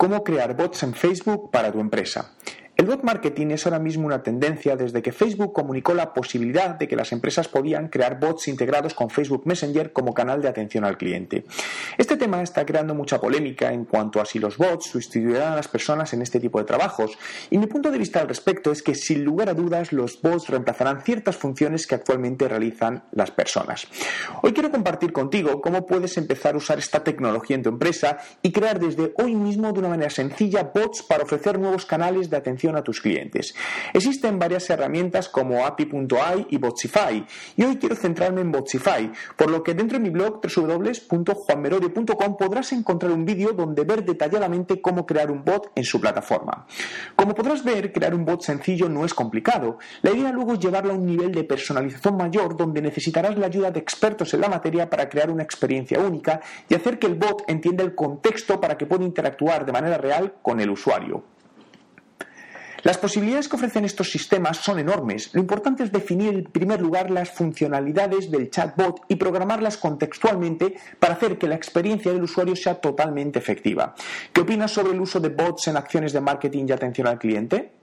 cómo crear bots en Facebook para tu empresa. El bot marketing es ahora mismo una tendencia desde que Facebook comunicó la posibilidad de que las empresas podían crear bots integrados con Facebook Messenger como canal de atención al cliente. Este tema está creando mucha polémica en cuanto a si los bots sustituirán a las personas en este tipo de trabajos, y mi punto de vista al respecto es que sin lugar a dudas los bots reemplazarán ciertas funciones que actualmente realizan las personas. Hoy quiero compartir contigo cómo puedes empezar a usar esta tecnología en tu empresa y crear desde hoy mismo de una manera sencilla bots para ofrecer nuevos canales de atención a tus clientes. Existen varias herramientas como api.ai y Botsify y hoy quiero centrarme en Botsify, por lo que dentro de mi blog www.juanmerodio.com podrás encontrar un vídeo donde ver detalladamente cómo crear un bot en su plataforma. Como podrás ver, crear un bot sencillo no es complicado. La idea luego es llevarlo a un nivel de personalización mayor donde necesitarás la ayuda de expertos en la materia para crear una experiencia única y hacer que el bot entienda el contexto para que pueda interactuar de manera real con el usuario. Las posibilidades que ofrecen estos sistemas son enormes. Lo importante es definir en primer lugar las funcionalidades del chatbot y programarlas contextualmente para hacer que la experiencia del usuario sea totalmente efectiva. ¿Qué opinas sobre el uso de bots en acciones de marketing y atención al cliente?